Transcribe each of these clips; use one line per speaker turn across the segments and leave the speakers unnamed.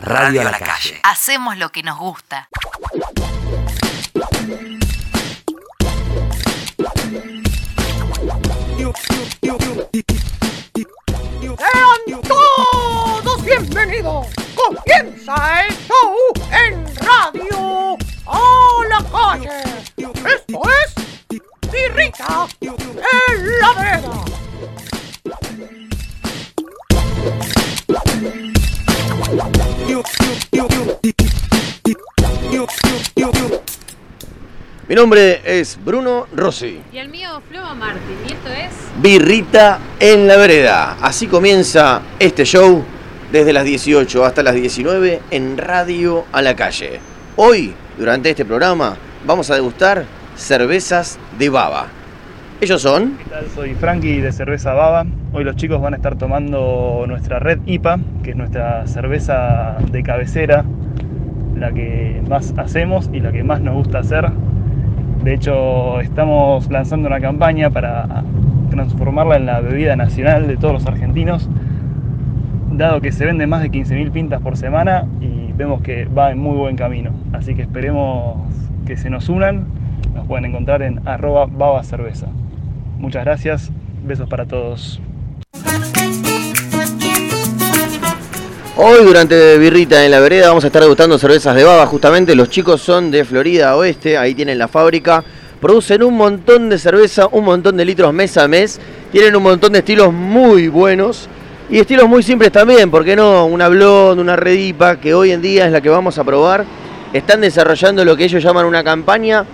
Radio a la calle.
Hacemos lo que nos gusta.
Sean todos bienvenidos. Comienza el
nombre es Bruno Rossi.
Y el mío, Floa Martín. Y esto es.
Birrita en la vereda. Así comienza este show desde las 18 hasta las 19 en Radio a la calle. Hoy, durante este programa, vamos a degustar cervezas de baba. Ellos son
¿Qué tal? Soy Frankie de Cerveza Baba. Hoy los chicos van a estar tomando nuestra Red IPA, que es nuestra cerveza de cabecera, la que más hacemos y la que más nos gusta hacer. De hecho, estamos lanzando una campaña para transformarla en la bebida nacional de todos los argentinos, dado que se venden más de 15.000 pintas por semana y vemos que va en muy buen camino. Así que esperemos que se nos unan. Nos pueden encontrar en arroba baba cerveza. Muchas gracias, besos para todos.
Hoy durante Birrita en la vereda vamos a estar degustando cervezas de baba. Justamente los chicos son de Florida Oeste, ahí tienen la fábrica. Producen un montón de cerveza, un montón de litros mes a mes. Tienen un montón de estilos muy buenos y estilos muy simples también. ¿Por qué no? Una blonde, una redipa, que hoy en día es la que vamos a probar. Están desarrollando lo que ellos llaman una campaña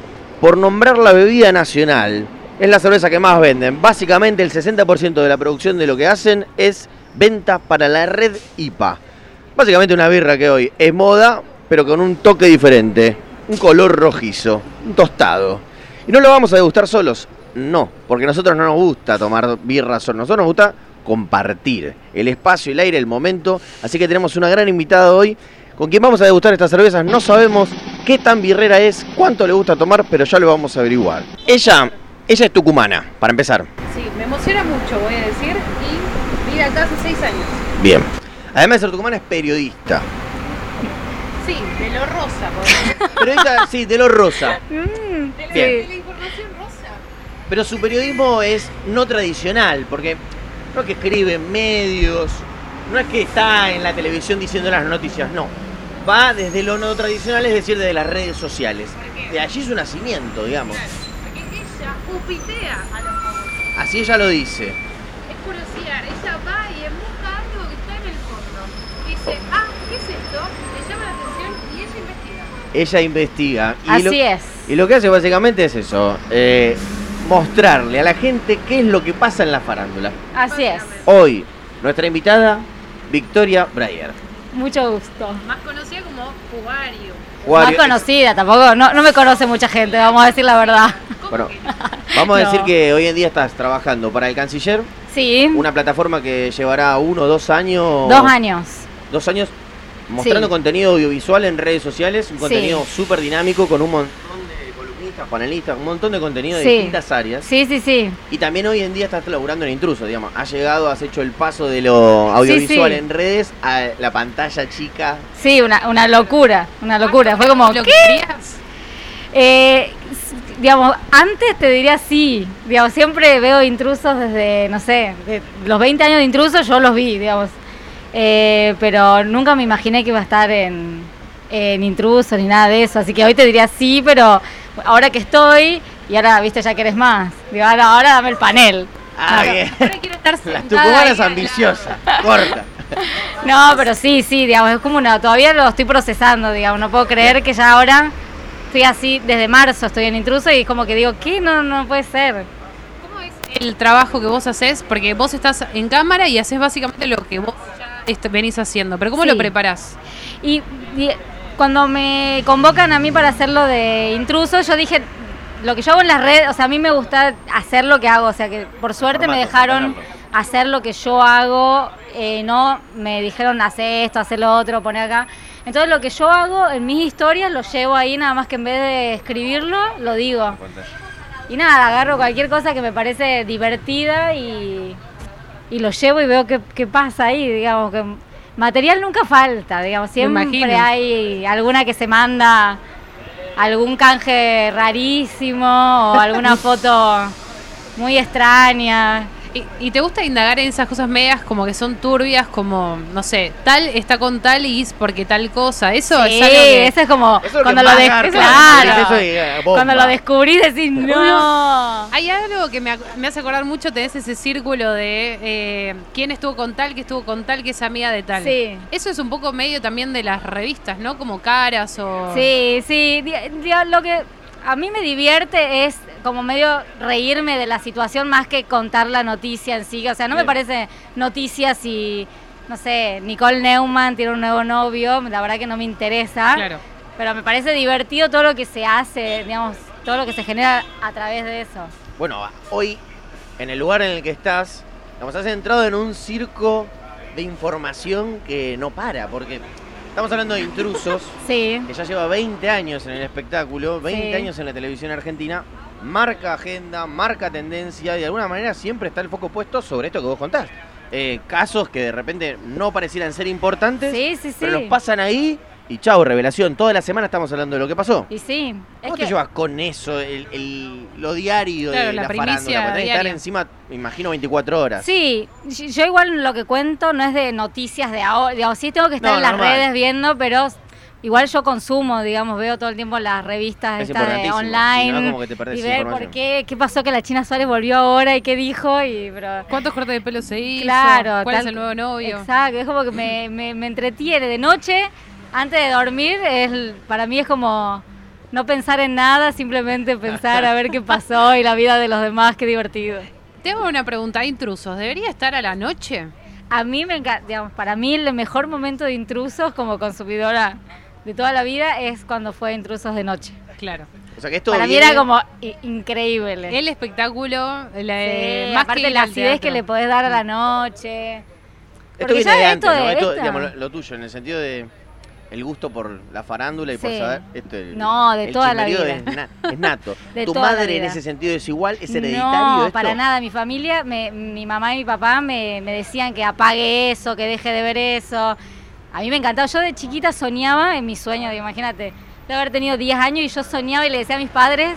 por nombrar la bebida nacional. Es la cerveza que más venden. Básicamente el 60% de la producción de lo que hacen es venta para la red IPA. Básicamente una birra que hoy es moda, pero con un toque diferente. Un color rojizo, un tostado. Y no lo vamos a degustar solos. No, porque a nosotros no nos gusta tomar birra solos. A nosotros nos gusta compartir el espacio, el aire, el momento. Así que tenemos una gran invitada hoy con quien vamos a degustar estas cervezas. No sabemos qué tan birrera es, cuánto le gusta tomar, pero ya lo vamos a averiguar. Ella, ella es tucumana, para empezar.
Sí, me emociona mucho, voy a decir. Y vive acá hace seis años.
Bien. Además de ser tucumana es periodista.
Sí, de lo rosa, por ejemplo.
Periodista, sí, de lo rosa.
De la,
Bien.
de la información rosa.
Pero su periodismo es no tradicional, porque no es que escribe en medios, no es que está en la televisión diciendo las noticias, no. Va desde lo no tradicional, es decir, desde las redes sociales. De allí su nacimiento, digamos.
Porque ella upitea a los famosos.
Así ella lo dice.
Es curiosidad. Ella va y en busca algo que está en el fondo. Dice, ah, ¿qué es esto? Le llama la atención y ella investiga.
Ella investiga. Y
Así
lo,
es.
Y lo que hace básicamente es eso. eh, mostrarle a la gente qué es lo que pasa en la farándula.
Así es.
Hoy, nuestra invitada, Victoria Breyer.
Mucho gusto.
Más conocida como Jugario.
Juario-
Más conocida tampoco. No, no me conoce mucha gente, vamos a decir la verdad.
¿Cómo
Bueno, vamos a
No.
decir que hoy en día estás trabajando para el Canciller,
Sí.
una plataforma que llevará uno o dos años.
Dos años.
Dos años mostrando
Sí.
contenido audiovisual en redes sociales, un contenido súper dinámico con un montón de columnistas, panelistas, un montón de contenido de
Sí.
distintas áreas.
Sí, sí, sí.
Y también hoy en día estás laburando en intruso, digamos. Has llegado, has hecho el paso de lo audiovisual
sí.
en redes a la pantalla chica.
Sí, una, una locura. Una locura. Fue como.
¿Lo
¿qué?
querías?
Eh, digamos, antes te diría sí. Digamos, siempre veo intrusos desde, no sé, de los 20 años de intrusos yo los vi, digamos. Eh, pero nunca me imaginé que iba a estar en, en intrusos ni nada de eso. Así que hoy te diría sí, pero ahora que estoy, y ahora, viste, ya querés más. Digo, ahora, ahora dame el panel.
Ah,
Claro.
bien.
Ahora quiero estar
La
sentada
tucumana
ahí,
es ambiciosa, corta.
No, pero sí, sí, digamos, es como una, todavía lo estoy procesando, digamos, no puedo creer que ya ahora estoy así, desde marzo estoy en intruso y como que digo, ¿qué? No, no puede ser.
¿Cómo es el trabajo que vos haces? Porque vos estás en cámara y haces básicamente lo que vos ya venís haciendo. Pero ¿cómo
Sí.
lo preparás?
Y, y cuando me convocan a mí para hacerlo de intruso, yo dije, lo que yo hago en las redes, o sea, a mí me gusta hacer lo que hago, o sea, que por suerte me dejaron hacer lo que yo hago, eh, no me dijeron hacer esto, hacer lo otro, poner acá. Entonces lo que yo hago en mis historias lo llevo ahí, nada más que en vez de escribirlo, lo digo. Y nada, agarro cualquier cosa que me parece divertida y, y lo llevo y veo qué, qué pasa ahí, digamos que material nunca falta, digamos, siempre hay alguna que se manda algún canje rarísimo o alguna foto muy extraña.
¿Y, y te gusta indagar en esas cosas medias como que son turbias, como, no sé, tal está con tal y es porque tal cosa? Eso
Sí,
es algo que...
eso es como
Eso es lo
cuando
que
lo
garpa,
claro.
es, eh, bomba.
Cuando lo descubrís decís, no.
Hay algo que me, ac- me hace acordar mucho, tenés ese círculo de eh, quién estuvo con tal, que estuvo con tal, que es amiga de tal.
Sí.
Eso es un poco medio también de las revistas, ¿no? Como caras o...
Sí, sí. Lo que a mí me divierte es como medio reírme de la situación más que contar la noticia en sí. O sea, no me parece noticia si, no sé, Nicole Neumann tiene un nuevo novio. La verdad que no me interesa.
Claro.
Pero me parece divertido todo lo que se hace, digamos, todo lo que se genera a través de eso.
Bueno, hoy, en el lugar en el que estás, nos has entrado en un circo de información que no para, porque estamos hablando de intrusos,
Sí.
que ya lleva 20 años en el espectáculo, 20
Sí.
años en la televisión argentina, marca agenda, marca tendencia y de alguna manera siempre está el foco puesto sobre esto que vos contás. Eh, casos que de repente no parecieran ser importantes,
Sí, sí, sí.
pero los pasan ahí y chao, revelación. Toda la semana estamos hablando de lo que pasó.
Y sí. es
¿Cómo te
que-
llevas con eso, el, el- lo diario
Claro,
de
la
la,
primicia
farándula? Porque tenés que estar encima, me imagino, 24 horas.
Sí, yo igual lo que cuento no es de noticias de ahora, sí tengo que estar
No,
en las
normal.
redes viendo, pero igual yo consumo, digamos, veo todo el tiempo las revistas
Es
estas de online
si no, como que te perdés
y ver por qué, qué pasó que la China Suárez volvió ahora y qué dijo y pero
¿Cuántos cortes de pelo se hizo?
claro,
¿Cuál
tal-
es el nuevo novio?
Exacto, es como que me, me, me entretiene de noche antes de dormir, es para mí es como no pensar en nada, simplemente pensar a ver qué pasó y la vida de los demás, qué divertido.
Te hago una pregunta, intrusos, ¿debería estar a la noche?
A mí me encanta, digamos, para mí el mejor momento de intrusos como consumidora de toda la vida es cuando fue intrusos de noche.
Claro.
O sea que esto
para mí
viene-
era como i- increíble.
El espectáculo, la,
Sí,
más
aparte
que
la acidez que le podés dar a la noche.
Esto
porque
viene
ya
de
esto
antes, ¿no? Esto, digamos, lo, lo tuyo, en el sentido de el gusto por la farándula y por saber. Esto, el-
No, de
el
toda la vida.
Es, na- es nato.
De
¿Tu madre en ese sentido es igual? ¿Es hereditario
No,
esto?
para nada. Mi familia, me- mi mamá y mi papá me, me decían que apague eso, que deje de ver eso. A mí me encantaba. Yo de chiquita soñaba en mi sueño, digo, imagínate, de haber tenido 10 años y yo soñaba y le decía a mis padres,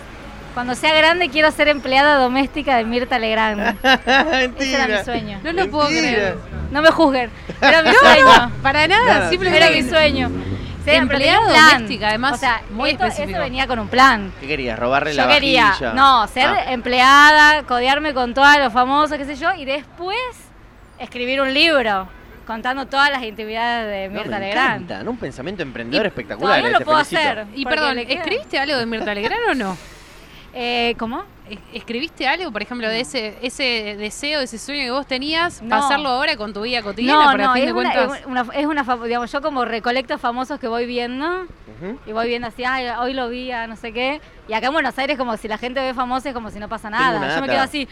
cuando sea grande quiero ser empleada doméstica de Mirta Legrand.
Mentira.
Ese era mi sueño.
No lo puedo creer.
No me juzguen. Era mi sueño.
Para nada, simplemente
Era mi sueño. Sí, pero
Empleada doméstica, además,
O sea,
muy
esto-
específico.
Eso venía con un plan.
¿Qué querías? ¿Robarle la
Yo quería,
vajilla?
no, ser
Ah,
empleada, codearme con todos los famosos, qué sé yo, y después escribir un libro contando todas las intimidades de
no,
Mirta
me
Legrand.
encanta, ¿no? Un pensamiento emprendedor
Y
espectacular.
todavía lo puedo
felicito.
hacer.
Y perdón. ¿escribiste algo de Mirta Legrand o no?
Eh, ¿Cómo?
Es- ¿Escribiste algo, por ejemplo, de ese ese deseo, ese sueño que vos tenías,
No.
pasarlo ahora con tu vida cotidiana?
No, no,
fin
es
de
una,
cuentas?
es una, es una fam- digamos, yo como recolecto famosos que voy viendo y voy viendo así, ay, hoy lo vi, a no sé qué. Y acá en Buenos Aires como si la gente ve famosos es como si no pasa nada. Yo me quedo así,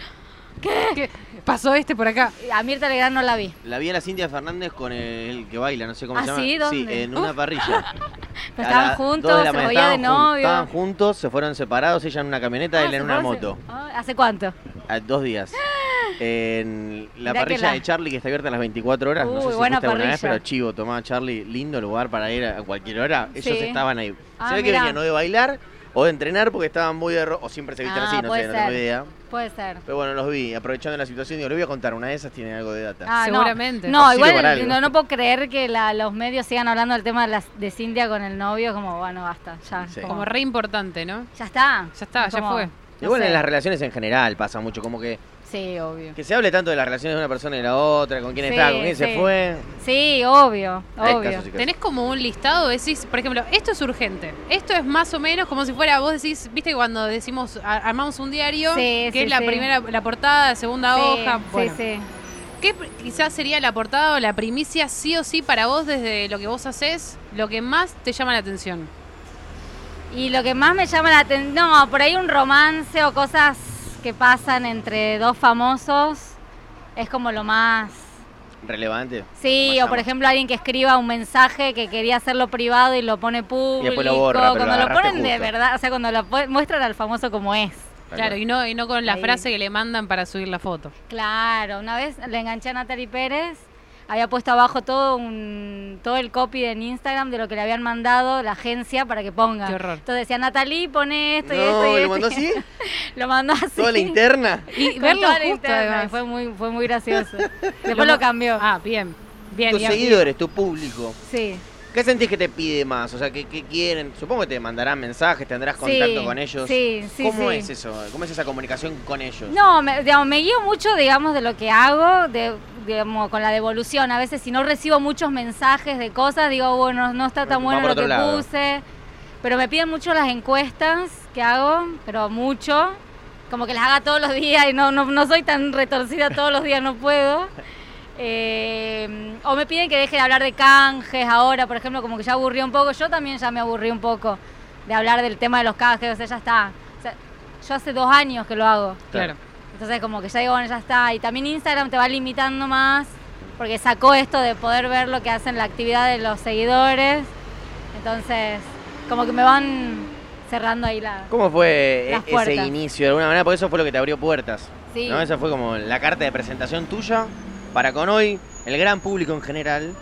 ¿Qué? Pasó este por acá.
a Mirta Legrand no la vi.
La vi a la Cintia Fernández con el, que baila, no sé cómo
¿Ah,
se llama.
sí? ¿Dónde?
en una parrilla.
Pero estaban juntos, se veía de novio.
Estaban juntos, se fueron separados, ella en una camioneta,
Ah,
él en
¿se
una moto.
Ah, ¿Hace cuánto?
A dos días. En la
Mirá
parrilla
la-
de Charlie, que está abierta a las 24 horas. no
Uy,
sé si
buena
alguna vez,
parrilla.
pero chivo, tomaba Charlie. Lindo lugar para ir a cualquier hora. Ellos
Sí.
estaban ahí.
Ah,
se ve que venían o de bailar o de entrenar porque estaban muy de ro- O siempre se visten
Ah,
así, no sé, no tengo
ser.
idea.
Puede ser.
Pero bueno, los vi, aprovechando la situación. Digo, le voy a contar, una de esas tiene algo de data.
Ah, no.
Seguramente.
No,
Sirve para
igual no, no puedo creer que la- los medios sigan hablando del tema de, las, de Cintia con el novio, como, bueno, basta, ya.
Sí.
como-
Como re importante, ¿no?
ya está.
Ya está, ya
Como-
fue.
no
Igual
sé.
en las relaciones en general pasa mucho, como que,
Sí, obvio.
que se hable tanto de las relaciones de una persona y la otra, con quién
Sí,
está, con quién se fue.
Sí, obvio, obvio.
casos y casos.
Tenés como un listado, decís, por ejemplo, esto es urgente. Esto es más o menos como si fuera, vos decís, viste que cuando decimos, armamos un diario,
Sí,
que
sí,
es la
sí.
primera, la portada, la segunda
Sí,
hoja. Bueno,
Sí, sí.
¿Qué quizás sería la portada o la primicia sí o sí para vos desde lo que vos haces, lo que más te llama la atención?
Y lo que más me llama la atención, no, por ahí un romance o cosas que pasan entre dos famosos es como lo más...
Relevante.
Sí, o por ejemplo alguien que escriba un mensaje que quería hacerlo privado y lo pone público.
después lo borra, pero lo
cuando lo ponen de verdad, o sea, cuando lo muestran al famoso como es.
Claro, y no, y no con la
Ahí.
frase que le mandan para subir la foto.
Claro, una vez le enganché a Natalie Pérez había puesto abajo todo un todo el copy en Instagram de lo que le habían mandado la agencia para que ponga.
Qué horror.
Entonces decía, Natalie, pone esto y esto y
¿lo
esto".
mandó así?
lo mandó así.
Toda la interna.
Y
Con
verlo
toda la
justo,
interna,
además.
y fue muy, fue muy gracioso. Después lo cambió.
Ah, bien. Bien.
Tus seguidores, tu público.
Sí.
¿Qué sentís que te pide más? O sea, ¿qué, qué quieren? Supongo que te mandarán mensajes, tendrás contacto
Sí,
con ellos.
sí, sí,
¿Cómo
sí.
es eso? ¿Cómo es esa comunicación con ellos?
No, me, digamos, me guío mucho, digamos, de lo que hago, de, digamos, con la devolución. A veces si no recibo muchos mensajes de cosas, digo, bueno, no está tan
Va
bueno lo que
lado.
puse. Pero me piden mucho las encuestas que hago, pero mucho. Como que las haga todos los días y no, no, no soy tan retorcida todos los días, no puedo. Eh, o me piden que deje de hablar de canjes ahora, por ejemplo, como que ya aburrí un poco. Yo también ya me aburrí un poco de hablar del tema de los canjes, o sea, ya está. O sea, yo hace dos años que lo hago.
Claro.
Entonces como que ya digo, bueno, ya está. Y también Instagram te va limitando más, porque sacó esto de poder ver lo que hacen la actividad de los seguidores. Entonces, como que me van cerrando ahí la...
¿Cómo fue
Las
e- ese
puertas.
inicio de alguna manera? Porque eso fue lo que te abrió puertas.
Sí.
¿no? Esa fue como la carta de presentación tuya para con hoy, el gran público en general.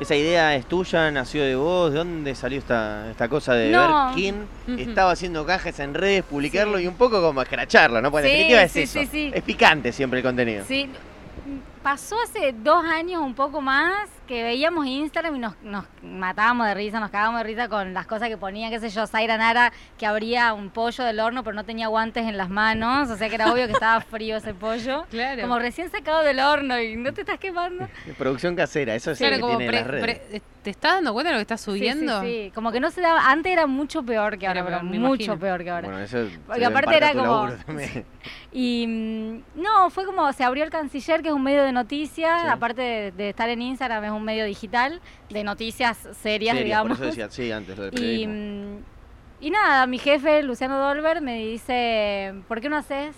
Esa idea es tuya, nació de vos. ¿De dónde salió esta, esta cosa de
No.
ver quién estaba haciendo cajas en redes, publicarlo
Sí.
y un poco como escracharlo, ¿no? Porque en
Sí,
definitiva es
sí,
eso. Es picante siempre el contenido.
Sí, pasó hace dos años un poco más que veíamos Instagram y nos, nos matábamos de risa, nos cagábamos de risa con las cosas que ponía, qué sé yo, Zaira Nara que abría un pollo del horno pero no tenía guantes en las manos, o sea que era obvio que estaba frío ese pollo.
Claro.
Como recién sacado del horno y no te estás quemando.
Producción casera, eso es
Claro,
lo que
como
tiene
pre-
las redes.
pre- ¿te estás dando cuenta de lo que estás
Sí,
subiendo?
Sí, sí, como que no se daba, antes era mucho peor que ahora,
Era
pero mucho
imagino.
peor que ahora.
Bueno, eso
Porque aparte
parte
era como-. Y mm, no, fue como se abrió el Canciller, que es un medio de noticias,
Sí.
aparte de, de estar en Instagram, es un medio digital de noticias serias, digamos.
Por eso decía, sí, antes lo del
y,
periodismo.
y nada, mi jefe, Luciano Dolber, me dice, ¿por qué no haces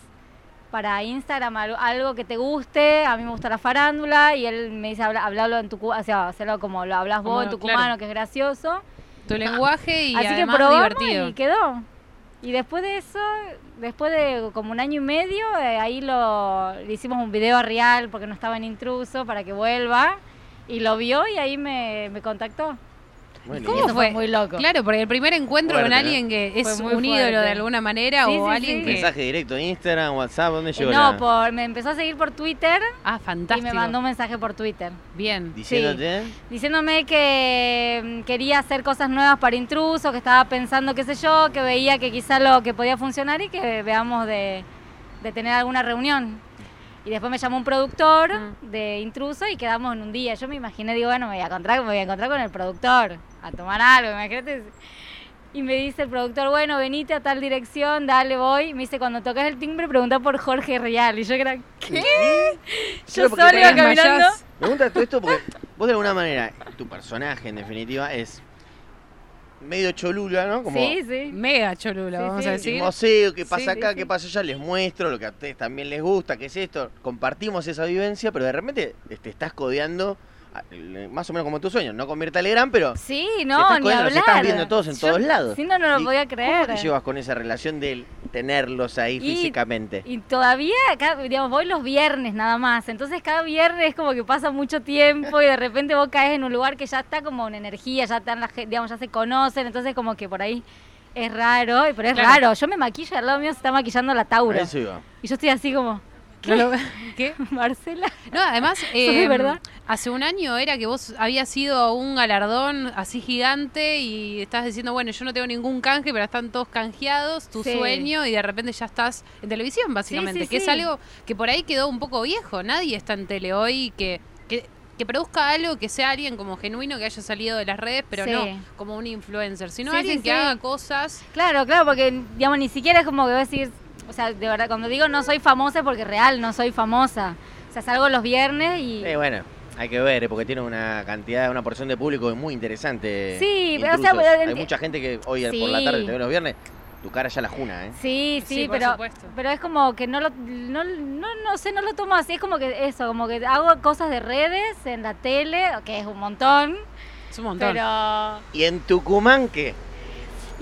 para Instagram al- algo que te guste? A mí me gusta la farándula y él me dice, habla, hablalo en tu, o sea, hacerlo como lo hablas vos en tucumano,
claro.
que es gracioso.
Tu lenguaje y
Así que
además divertido.
y quedó. Y después de eso, después de como un año y medio, eh, ahí lo le hicimos un video real porque no estaba en intruso para que vuelva. Y lo vio y ahí me, me contactó.
Bueno,
¿Cómo
Y eso
fue?
fue muy loco.
Claro, porque el primer encuentro
Fuerte,
con
¿no?
alguien que es un ídolo
fuerte.
de alguna manera
Sí,
o
sí,
alguien
sí.
que...
Mensaje directo, Instagram, WhatsApp, ¿dónde
Eh,
llegó
no,
la-
por, me empezó a seguir por Twitter
Ah,
y
fantástico.
me mandó un mensaje por Twitter.
Bien.
Diciéndote,
Diciéndome que mm, quería hacer cosas nuevas para intruso, que estaba pensando qué sé yo, que veía que quizá lo que podía funcionar y que veamos de, de tener alguna reunión. Y después me llamó un productor
Mm.
de intruso y quedamos en un día. Yo me imaginé, digo, bueno, me voy a encontrar, me voy a encontrar con el productor, a tomar algo, imagínate. Y me dice el productor, bueno, venite a tal dirección, dale, voy. Me dice, cuando tocas el timbre, pregunta por Jorge Real. Y yo era, ¿qué? Yo solo iba caminando.
gusta todo esto porque vos de alguna manera, tu personaje en definitiva es medio cholula, ¿no? Como
Sí, sí.
Mega cholulo,
Sí,
vamos
sí.
a decir.
qué pasa
sí,
acá,
sí.
qué pasa allá, les muestro lo que a ustedes también les gusta, qué es esto. Compartimos esa vivencia, pero de repente te estás codeando más o menos como tu sueño, no con Mirta Legrand, pero
Sí, no, ni
codeando, los
hablar.
estás viendo todos en todos lados.
Sí, no, no lo
¿Y
podía
¿cómo
creer.
te llevas con esa relación de tenerlos ahí
Y-
físicamente?
Y todavía, cada- digamos, voy los viernes nada más. Entonces cada viernes es como que pasa mucho tiempo y de repente vos caes en un lugar que ya está como una energía, ya están la gen- digamos, ya se conocen. Entonces como que por ahí es raro, y- pero es
Claro.
raro. Yo me maquillo, al lado mío se está maquillando la
A
Tauro.
eso iba.
Y yo estoy así como,
Lo- ¿Qué?
Marcela.
No, además,
de
eh,
verdad?
hace un año era que vos habías sido un galardón así gigante y estás diciendo, bueno, yo no tengo ningún canje, pero están todos canjeados, tu
Sí.
sueño, y de repente ya estás en televisión, básicamente,
sí,
que es algo que por ahí quedó un poco viejo. Nadie está en tele hoy que, que, que produzca algo que sea alguien como genuino, que haya salido de las redes, pero
Sí.
no como un influencer, sino
Sí,
alguien
sí,
que haga cosas.
Claro, claro, porque digamos ni siquiera es como que voy a decir, o sea, de verdad, cuando digo no soy famosa es porque real no soy famosa. O sea, salgo los viernes y...
Eh, bueno, hay que ver, eh, porque tiene una cantidad, una porción de público muy interesante.
Sí, pero, o sea,
Hay mucha gente que hoy por la tarde te ve los viernes, tu cara ya la juna, ¿eh?
Sí, sí,
Sí, por
pero,
supuesto.
pero es como que no lo, no, no, no sé, no lo tomo así, es como que eso, como que hago cosas de redes en la tele, que es un montón,
Es un montón.
pero...
¿Y en Tucumán qué?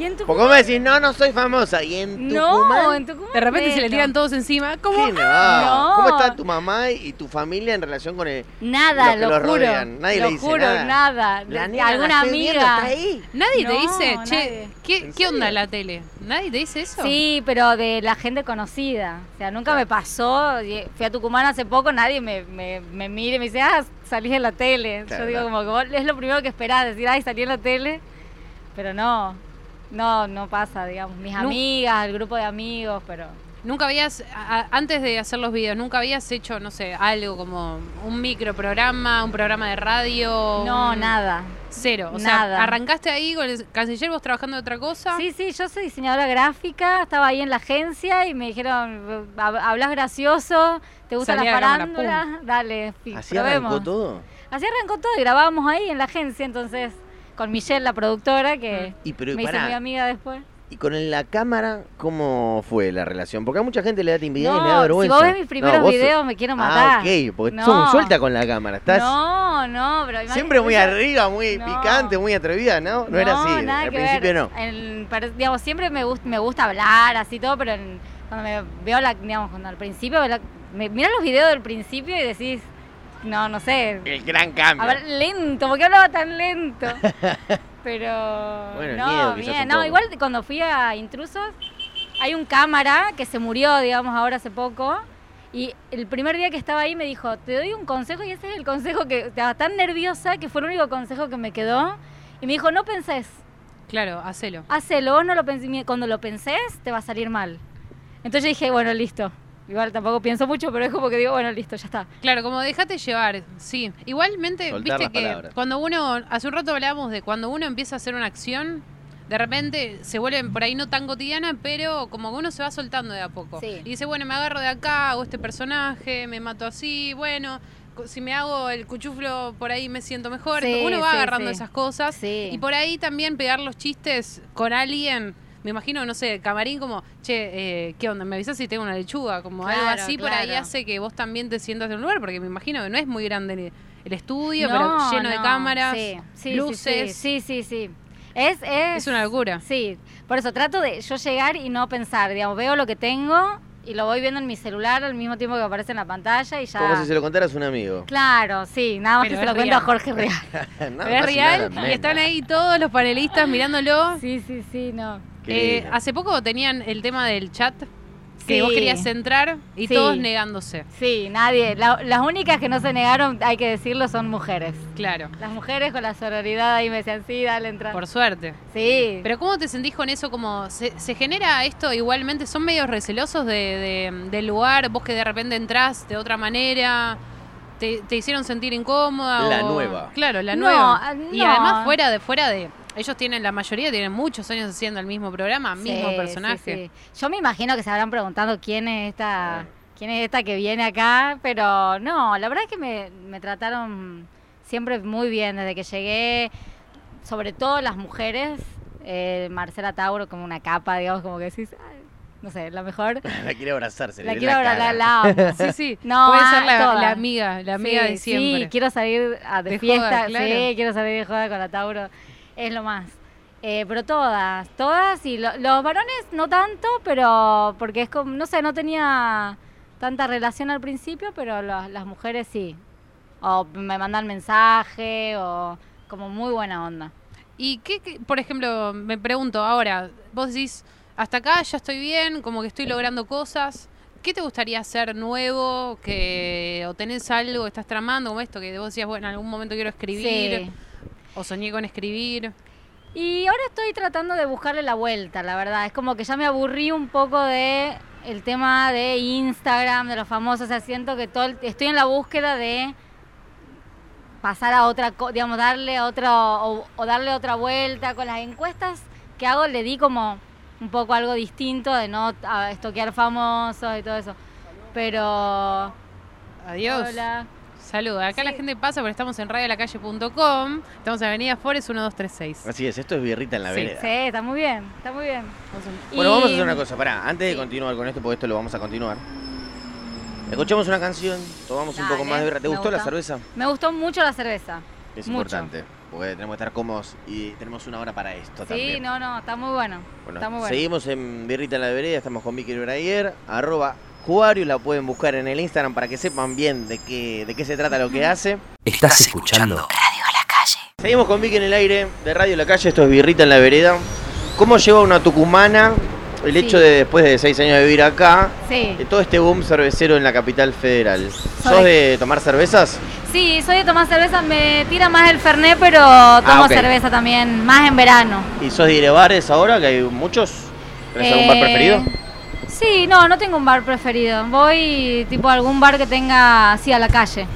Y en
Porque
Tucumán.
decís, no, no soy famosa. Y en Tucumán.
No, en Tucumán.
De repente se le tiran todos encima. ¿Cómo?
¿Qué no?
No.
¿Cómo está tu mamá y tu familia en relación con el,
Nada,
los que
lo
los
juro.
rodean? Nadie
lo
le dice
juro,
nada.
nada.
La nena
alguna
la estoy viendo,
amiga.
está ahí.
Nadie te
No,
dice, che. ¿qué,
¿En
¿qué onda
serio?
la tele? ¿Nadie te dice eso?
Sí, pero de la gente conocida. O sea, nunca me pasó. y- Fui a Tucumán hace poco, nadie me, me, me mira y me dice, ah, salís en la tele.
Claro,
Yo digo,
claro.
como que vos- es lo primero que esperás, decir, ay, salí en la tele. Pero no, no, no pasa, digamos. Mis amigas, el grupo de amigos, pero.
Nunca habías, a- antes de hacer los videos, nunca habías hecho, no sé, algo como un microprograma, un programa de radio.
No,
un-
nada.
Cero. O
Nada.
sea, arrancaste ahí con el canciller, vos trabajando de otra cosa.
Sí, sí, yo soy diseñadora gráfica, estaba ahí en la agencia y me dijeron, "Hab- hablas gracioso, te gusta
Salí
la
a la
farándula, dale,
Así
probemos".
arrancó todo.
Así arrancó todo y grabábamos ahí en la agencia, entonces, con Michelle, la productora, que
Y pero
me hizo mi amiga después.
Y con la cámara, ¿cómo fue la relación? Porque a mucha gente le da timidez,
No,
le da
si
vergüenza.
vos ves mis primeros videos, me quiero matar.
Ah, ok, porque
No.
sos muy suelta con la cámara. Estás
No, no, pero
siempre muy arriba, muy
No.
picante, muy atrevida, ¿no? No, era así.
nada
Al
que
principio
ver.
no.
Pero, digamos, siempre me, gust- me gusta hablar, así todo, pero en- cuando me veo la, digamos, cuando al principio, la, me, mirás los videos del principio y decís, no, no sé,
El gran cambio.
a ver, lento, ¿por qué hablaba tan lento? Pero,
Bueno,
no,
miedo
bien,
un
no,
poco.
igual cuando fui a Intrusos, hay un cámara que se murió, digamos, ahora hace poco. Y el primer día que estaba ahí me dijo, te doy un consejo y ese es el consejo que estaba tan nerviosa que fue el único consejo que me quedó. Y me dijo, no pensés,
Claro, hacelo.
hacelo, vos no lo pensé, cuando lo pensés te va a salir mal. Entonces yo dije, bueno, listo. Igual tampoco pienso mucho, pero es como que digo, bueno, listo, ya está.
Claro, como dejate llevar, sí. Igualmente,
Soltar
viste que
palabras.
cuando uno, hace un rato hablábamos de cuando uno empieza a hacer una acción, de repente se vuelve por ahí no tan cotidiana, pero como que uno se va soltando de a poco.
Sí.
Y dice, bueno, me agarro de acá, hago este personaje, me mato así, bueno, si me hago el cuchuflo por ahí me siento mejor.
Sí,
uno va
sí,
agarrando
sí.
esas cosas.
Sí.
Y por ahí también pegar los chistes con alguien. Me imagino, no sé, camarín como, che, eh, ¿qué onda? ¿Me avisas si tengo una lechuga? Como algo
Claro,
así, por ahí hace que vos también te sientas en un lugar, porque me imagino que no es muy grande el, el estudio,
No,
pero lleno de
no,
cámaras,
sí, sí, sí,
luces.
Sí, sí, sí. sí. Es, es,
Es una locura.
Sí, por eso trato de yo llegar y no pensar, digamos, veo lo que tengo y lo voy viendo en mi celular al mismo tiempo que aparece en la pantalla y ya.
Como si se lo contaras a un amigo.
Claro, sí, nada más
Pero
que se lo cuento a
real.
Jorge Real.
Pero es real y están ahí todos los panelistas mirándolo.
Sí, sí, sí, no.
Eh, hace poco tenían el tema del chat, que
Sí.
vos querías entrar y
Sí.
todos negándose.
Sí, nadie. La- las únicas que no se negaron, hay que decirlo, son mujeres.
Claro,
Las mujeres con la sororidad ahí me decían, sí, dale, entra.
por suerte.
Sí.
Pero ¿cómo te sentís con eso? Como se, se genera esto igualmente, son medios recelosos de, de- del lugar, vos que de repente entrás de otra manera, te, te hicieron sentir incómoda.
La
o-
nueva.
Claro, la
No,
nueva.
ah,
Y
no.
además fuera de, fuera de, ellos tienen, la mayoría tienen muchos años haciendo el mismo programa, mismo personaje.
sí, sí. Yo me imagino que se habrán preguntado quién es esta, quién es esta que viene acá, pero no, la verdad es que me, me trataron siempre muy bien desde que llegué, sobre todo las mujeres, eh, Marcela Tauro como una capa, digamos, como que decís, "Ay", no sé, la mejor.
La quiere abrazar, se le
La quiero
la
abrazar, la amo.
Sí, sí.
No,
Puede
ah,
ser la, amiga, la amiga
Sí,
de siempre.
Sí, quiero salir a- de,
De
fiesta,
joda, claro.
sí, quiero salir de joda con la Tauro, es lo más. Eh, pero todas, todas, y lo- los varones no tanto, pero porque es como, no sé, no tenía tanta relación al principio, pero lo- las mujeres sí. O me mandan mensaje, o como muy buena onda.
Y qué, qué- por ejemplo, me pregunto ahora, vos decís, hasta acá ya estoy bien, como que estoy logrando cosas. ¿Qué te gustaría hacer nuevo? Que, ¿O tenés algo que estás tramando como esto? Que vos decías, bueno, en algún momento quiero escribir.
Sí.
O soñé con escribir.
Y ahora estoy tratando de buscarle la vuelta, la verdad. Es como que ya me aburrí un poco de el tema de Instagram, de los famosos. O sea, siento que todo el- estoy en la búsqueda de pasar a otra, digamos, darle otro o, o darle otra vuelta con las encuestas que hago. Le di como un poco algo distinto de no estoquear famosos y todo eso. Pero
Adiós.
hola.
Salud. Acá
Sí.
la gente pasa porque estamos en radiolacalle.com. Estamos en Avenida Forest 1236.
Así es, esto es birrita en la
Sí,
vereda.
Sí, está muy bien, está muy bien.
Bueno,
Y-
vamos a hacer una cosa, pará, antes de
Sí.
continuar con esto, porque esto lo vamos a continuar. Escuchamos una canción, tomamos un poco más de birra. ¿Te gustó la cerveza?
Me gustó mucho la cerveza.
Es
Mucho.
importante. porque tenemos que estar cómodos y tenemos una hora para esto
Sí,
también.
no, no, está muy bueno.
Bueno,
está muy bueno.
seguimos en Birrita en la Vereda, estamos con Vicky Brayer, arroba Juario, la pueden buscar en el Instagram para que sepan bien de qué, de qué se trata lo que hace.
Estás escuchando
Radio la calle.
Seguimos con Vicky en el aire de Radio La Calle, esto es Birrita en la Vereda. ¿Cómo lleva una tucumana el
Sí.
hecho de después de seis años de vivir acá,
Sí.
de todo este boom cervecero en la capital federal? ¿Sos
Soy-
de tomar cervezas?
Sí, soy de tomar cerveza, me tira más el Fernet, pero tomo
Ah,
cerveza también, más en verano.
¿Y sos de ir a bares ahora, que hay muchos? ¿Tenés algún bar
Eh,
preferido?
Sí, no, no tengo un bar preferido. Voy tipo a algún bar que tenga así a la calle.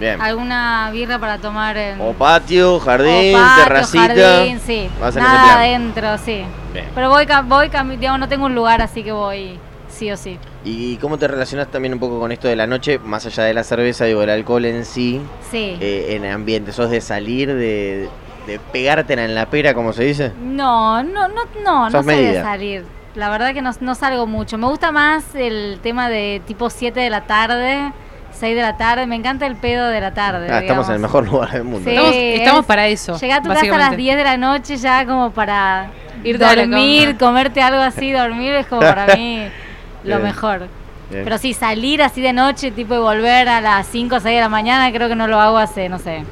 Bien.
Alguna birra para tomar en
O patio, jardín,
o patio,
terracita.
jardín, sí. Nada adentro, sí.
Bien.
Pero voy, voy digamos, no tengo un lugar, así que voy sí o sí.
¿Y cómo te relacionas también un poco con esto de la noche, más allá de la cerveza, digo, el alcohol en sí,
Sí.
eh, en el ambiente? ¿Sos de salir, de, de pegártela en la pera, como se dice?
No, no, no, no, no soy de salir. La verdad que no, no salgo mucho. Me gusta más el tema de tipo 7 de la tarde, 6 de la tarde. Me encanta el pedo de la tarde.
Ah, estamos en el mejor lugar del mundo.
Estamos,
es-
estamos para eso.
Llegar a tu casa a las
básicamente.
10 de la noche ya como para
la
dormir, comerte algo así, dormir es como para mí lo
Bien.
mejor.
Bien.
Pero sí, salir así de noche, tipo y volver a las 5 o 6 de la mañana, creo que no lo hago hace, no sé,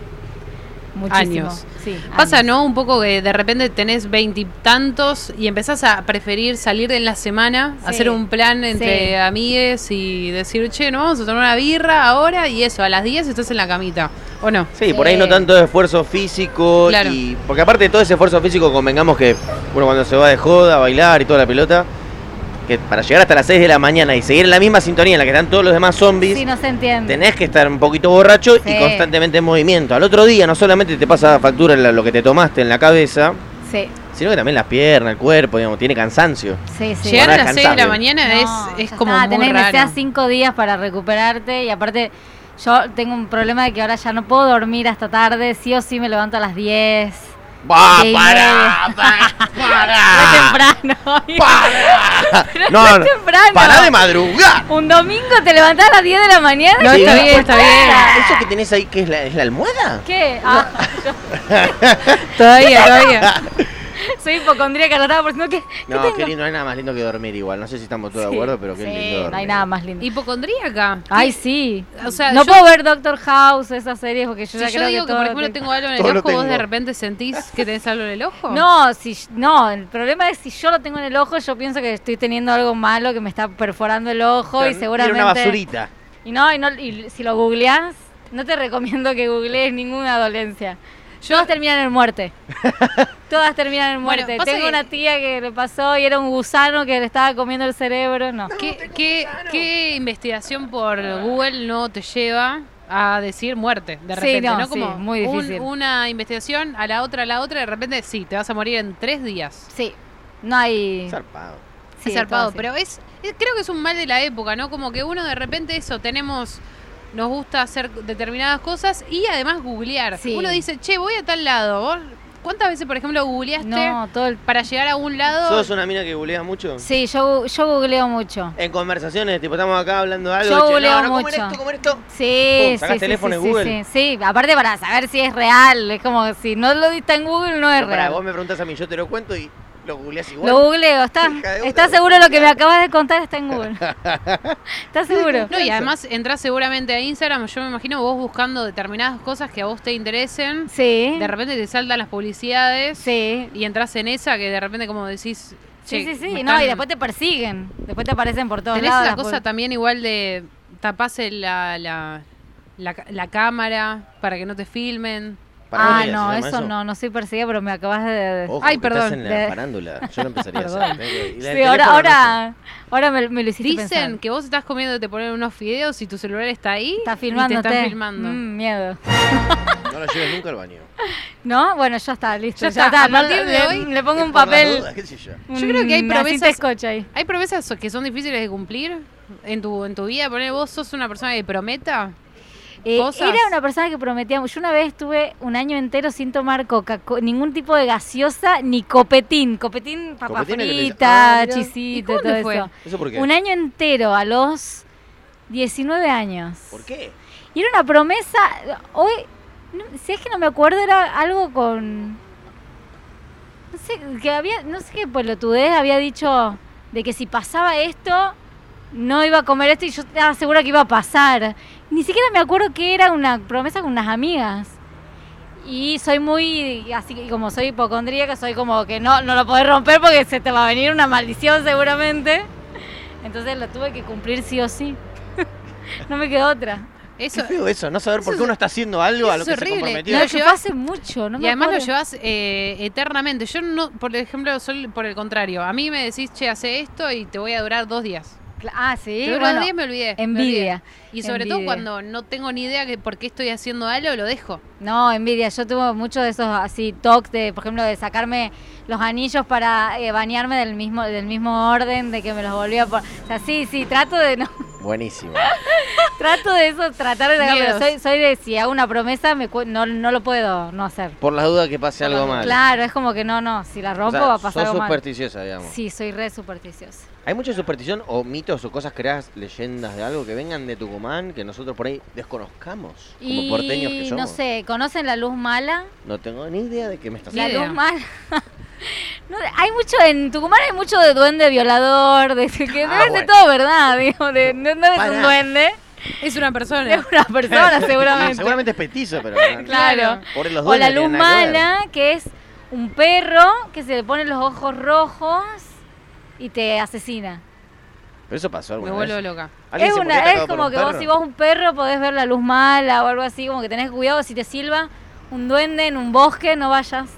muchísimo.
Años.
Sí,
Pasa. ¿no? Un poco que de repente tenés veintitantos y, empezás a preferir salir en la semana,
Sí.
hacer un plan entre
Sí.
amigues y decir, che, no, vamos a tomar una birra ahora y eso, a las 10 estás en la camita. ¿O no?
Sí, por ahí no tanto de esfuerzo físico.
Claro.
Y, porque aparte de todo ese esfuerzo físico, convengamos que uno cuando se va de joda a bailar y toda la pelota, que para llegar hasta las 6 de la mañana y seguir en la misma sintonía en la que están todos los demás zombies,
Sí, no se entiende.
tenés que estar un poquito borracho y constantemente en movimiento. Al otro día no solamente te pasa factura lo que te tomaste en la cabeza,
Sí,
sino que también las piernas, el cuerpo, digamos, tiene cansancio.
sí, sí.
Llegar a las 6 de la mañana
No,
es, es como
está,
muy
tenés que
raro.
necesitar cinco días para recuperarte y aparte yo tengo un problema de que ahora ya no puedo dormir hasta tarde, sí o sí me levanto a las 10.
¡Va, para! ¡Para!
temprano.
¡Para!
Pero
No,
es
no,
temprano.
¡Para de madrugar!
Un domingo te levantás a las 10 de la mañana.
No,
¿Qué
está bien, está bien.
¿Eso que tenés ahí qué es la, es la almohada?
¿Qué? Ah,
Todavía, todavía.
Soy hipocondríaca, lo estaba por diciendo que. ¿qué
No,
tengo?
qué lindo, no hay nada más lindo que dormir igual. No sé si estamos todos de acuerdo, pero qué
sí,
lindo dormir.
No hay nada más lindo.
Hipocondríaca.
Ay, sí.
O sea,
no
yo-
puedo ver Doctor House, esas series, porque yo
Si
ya
yo
creo
digo que,
todo
por
lo
ejemplo, tengo algo en el
Todo
ojo, vos de repente sentís que tenés algo en el ojo.
No, si, no, el problema es si yo lo tengo en el ojo, yo pienso que estoy teniendo algo malo que me está perforando el ojo y seguramente...
Era una basurita.
Y no, y no, y si lo googleás, no te recomiendo que googlees ninguna dolencia. Todas terminan en muerte. Todas terminan en muerte. Tengo
que-
una tía que le pasó y era un gusano que le estaba comiendo el cerebro. No.
¿Qué, qué, qué investigación por Google no te lleva a decir muerte de
Sí,
repente?
no,
¿no?
sí,
Como
muy
un-
difícil.
una investigación a la otra, a la otra, de repente sí, te vas a morir en tres días.
Sí, no hay...
Zarpado.
sí,
es zarpado, pero es, es- creo que es un mal de la época, ¿no? Como que uno de repente eso, tenemos, nos gusta hacer determinadas cosas y además googlear.
Sí.
Uno dice, che, voy a tal lado. ¿Vos ¿Cuántas veces, por ejemplo, googleaste
No, todo el...
para llegar a un lado?
¿Sos una mina que googlea mucho?
Sí, yo, yo googleo mucho.
En conversaciones, tipo, estamos acá hablando de algo.
Yo
che,
googleo
no, no, ¿cómo
mucho.
era esto? ¿Cómo era esto?
Sí,
Pum,
sí,
sacás
sí,
teléfono
sí,
Google.
sí, sí, aparte para saber si es real, es como si no lo diste en Google no es
Pero
real.
vos me preguntás a mí, yo te lo cuento y lo googleás igual.
Lo googleo, está, está seguro lo que me acabas de contar está en Google. ¿Estás seguro?
No, y además entras seguramente a Instagram, yo me imagino vos buscando determinadas cosas que a vos te interesen.
Sí.
De repente te saltan las publicidades
Sí.
y entras en esa que de repente como decís...
Sí,
che,
sí, sí, no,
están-
y después te persiguen, después te aparecen por todos
Tenés
lados.
esa cosa también igual de tapase la, la, la, la cámara para que no te filmen.
Ah,
¿Paraguas se
no,
llama
eso, no, no soy perseguida, pero me acabas de...
Ojo,
Ay,
que estás
perdón,
en la
de-
farándula. Yo no empezaría a hacer. Y
Sí, ahora,
no
ahora, ahora me, me lo hiciste
Dicen
pensar.
que vos estás comiendo, te ponen unos fideos y tu celular está ahí
Está
y te
filmándote.
están filmando.
Mm, miedo.
No lo lleves nunca al baño.
¿no? Bueno, ya está, listo.
Ya está, a
no,
partir de
le,
hoy,
le pongo un papel.
dudas, qué sé yo.
Yo creo que hay promesas-
ahí.
¿Hay promesas que son difíciles de cumplir en tu, en tu vida? Poner vos sos una persona que prometa.
Eh,
cosas.
era una persona que prometía. Yo una vez estuve un año entero sin tomar coca, co- ningún tipo de gaseosa ni copetín. Copetín, papa
Copetín
frita,
Ah, mirá.
¿Y
chisito, todo
fue?
eso.
¿Eso por qué?
Un año entero a los 19 años.
¿Por qué?
Y era una promesa. Hoy No, si es que no me acuerdo, era algo con. No sé, que había. No sé qué pelotudez había dicho de que si pasaba esto, no iba a comer esto y yo estaba segura que iba a pasar. Ni siquiera me acuerdo que era una promesa con unas amigas. Y soy muy, así que como soy hipocondríaca, soy como que no, no lo podés romper porque se te va a venir una maldición seguramente. Entonces lo tuve que cumplir sí o sí. no me quedó otra.
Eso,
Qué feo eso, no saber por qué uno
es-
está haciendo algo a lo que se comprometió.
No,
Lo
llevas-
hace mucho, no
y además lo llevas eh, eternamente. Yo no, por ejemplo, soy por el contrario. A mí me decís, che, hace esto y te voy a durar dos días.
Ah, sí,
te
bueno,
dos días me olvidé. me
envidia,
olvidé. Y sobre todo cuando no tengo ni idea que por qué estoy haciendo algo, lo dejo.
No, envidia. Yo tuve muchos de esos así toques de, por ejemplo, de sacarme los anillos para eh, bañarme del mismo del mismo orden, de que me los volvía por... O sea, sí, sí, trato de no,
Buenísimo.
trato de eso, tratar de sacar, pero soy, soy de si hago una promesa me cu- no, no lo puedo no hacer.
Por las dudas que pase algo mal.
Claro, es como que no, no, si la
O
rompo
sea,
va a pasar
sos
algo mal.
supersticiosa, digamos.
Sí, soy re supersticiosa.
¿Hay mucha superstición o mitos o cosas creadas, leyendas de algo que vengan de Tucumán que nosotros por ahí desconozcamos? Como
Y
porteños que somos.
no sé, ¿conocen la luz mala?
No tengo ni idea de qué me estás
Ni
La luz mala. No, hay mucho en Tucumán hay mucho de duende violador, de que ser
bueno.
todo verdad, digo, de, no, no es un duende,
Es una persona.
es una persona seguramente.
Seguramente es petizo, pero.
Claro.
Por los
O la luz
nada que
mala, que es un perro que se le pone los ojos rojos y te asesina.
Pero eso pasó
Me
alguna
vuelvo
vez.
loca.
¿Alguien
Es, una, como que vos si vos un perro podés ver la luz mala o algo así, como que tenés cuidado si te silba un duende en un bosque, no vayas.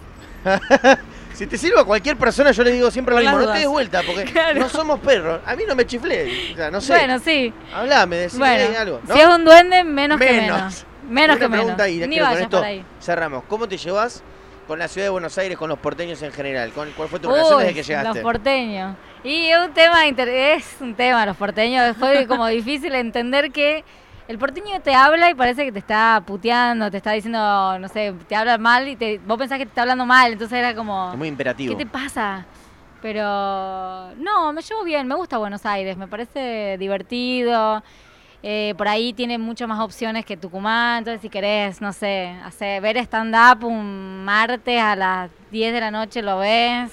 Si te sirve a cualquier persona, yo le digo siempre lo mismo. No te des vuelta, porque
Claro.
no somos perros. A mí no me chiflé. O sea, no sé.
Bueno, sí.
Hablame, decime
Bueno,
algo. ¿no?
si es un duende, menos, que menos. Menos
Una
que menos. Ni
creo con
vayas
esto
por ahí.
cerramos. ¿Cómo te llevas con la ciudad de Buenos Aires, con los porteños en general? ¿Con- ¿Cuál fue tu relación
Uy,
desde que llegaste?
Los porteños. Y es un tema, es un tema los porteños. Fue como difícil entender que el porteño te habla y parece que te está puteando, te está diciendo, no sé, te habla mal y te, vos pensás que te está hablando mal. Entonces era como,
Es muy imperativo.
¿qué te pasa? Pero no, me llevo bien, me gusta Buenos Aires, me parece divertido. Eh, por ahí tiene muchas más opciones que Tucumán, entonces si querés, no sé, hacer, ver stand-up un martes a las 10 de la noche lo ves.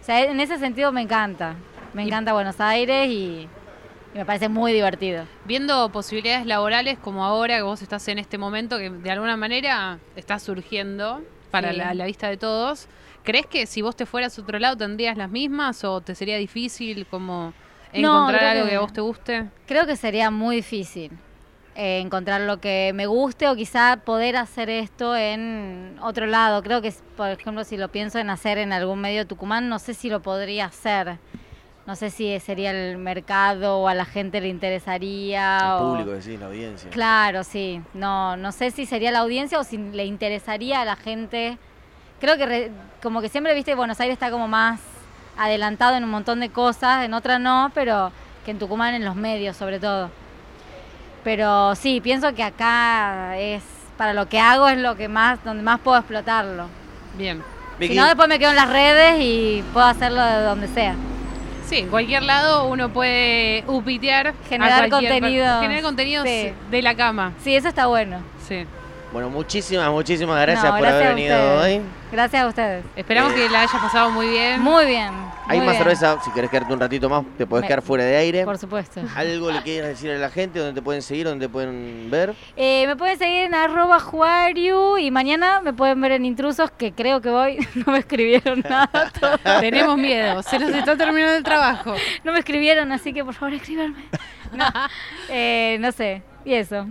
O sea, en ese sentido me encanta. Me encanta Buenos Aires y, y me parece muy divertido.
Viendo posibilidades laborales como ahora que vos estás en este momento que de alguna manera está surgiendo para
Sí.
la, la vista de todos, ¿crees que si vos te fueras a otro lado tendrías las mismas o te sería difícil como
No,
encontrar
creo
algo
que-
que a vos te guste?
Creo que sería muy difícil eh, encontrar lo que me guste o quizá poder hacer esto en otro lado. Creo que, por ejemplo, si lo pienso en hacer en algún medio de Tucumán, no sé si lo podría hacer. No sé si sería el mercado o a la gente le interesaría.
El
o-
público, decís, la audiencia.
Claro, sí. No, no sé si sería la audiencia o si le interesaría a la gente. Creo que re- como que siempre, viste, Buenos Aires está como más adelantado en un montón de cosas, en otras no, pero que en Tucumán en los medios sobre todo. Pero sí, pienso que acá es, para lo que hago es lo que más, donde más puedo explotarlo.
Bien.
Vicky,
Si no, después me quedo en las redes y puedo hacerlo de donde sea.
Sí, en cualquier lado uno puede upitear.
Generar contenidos.
Generar contenidos
Sí.
de la cama.
Sí, eso está bueno.
Sí.
Bueno, muchísimas, muchísimas gracias
No,
por
gracias
haber venido hoy.
Gracias a ustedes.
Esperamos
Eh,
que la hayas pasado muy bien.
Muy bien.
Hay
muy
más
bien.
cerveza, si querés quedarte un ratito más, te podés
Me-
quedar fuera de aire.
Por supuesto.
¿Algo le quieres decir a la gente? ¿Dónde te pueden seguir? ¿Dónde te pueden ver?
Eh, me pueden seguir en arroba juariu y mañana me pueden ver en intrusos, que creo que voy. No me escribieron nada.
Tenemos miedo, se nos está terminando el trabajo.
No me escribieron, así que por favor escríbanme. No, eh, no sé. Y eso.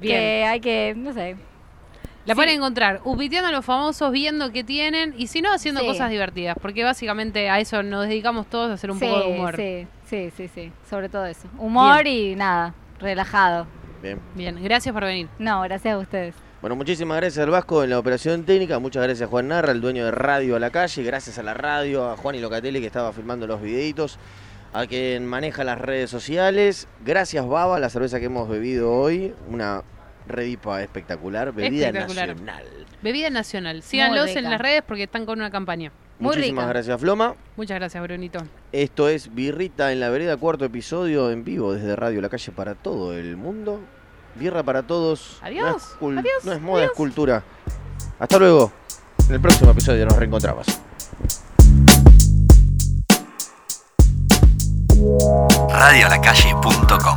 Bien.
Que hay que, no sé.
La
Sí.
pueden encontrar upiteando a los famosos, viendo qué tienen y si no, haciendo
Sí.
cosas divertidas. Porque básicamente a eso nos dedicamos todos a hacer un
sí,
poco de humor.
Sí, sí, sí, sí. Sobre todo eso. Humor y nada, relajado.
Bien.
Bien, gracias por venir.
No, gracias a ustedes.
Bueno, muchísimas gracias al Vasco en la operación técnica. Muchas gracias a Juan Narra, el dueño de Radio a la Calle. Gracias a la radio, a Juan y Locatelli que estaba filmando los videitos. A quien maneja las redes sociales. Gracias, Baba, la cerveza que hemos bebido hoy. Una redipa espectacular. Bebida
Espectacular.
nacional.
Bebida nacional. Síganlos en las redes porque están con una campaña.
Muy
Muchísimas
rica.
gracias, Floma.
Muchas gracias, Brunito.
Esto es Birrita en la Vereda, cuarto episodio en vivo desde Radio La Calle para todo el mundo. Birra para todos.
Adiós,
No es,
adiós,
no es moda,
adiós.
es cultura. Hasta luego. En el próximo episodio nos reencontramos.
Radiolacalle.com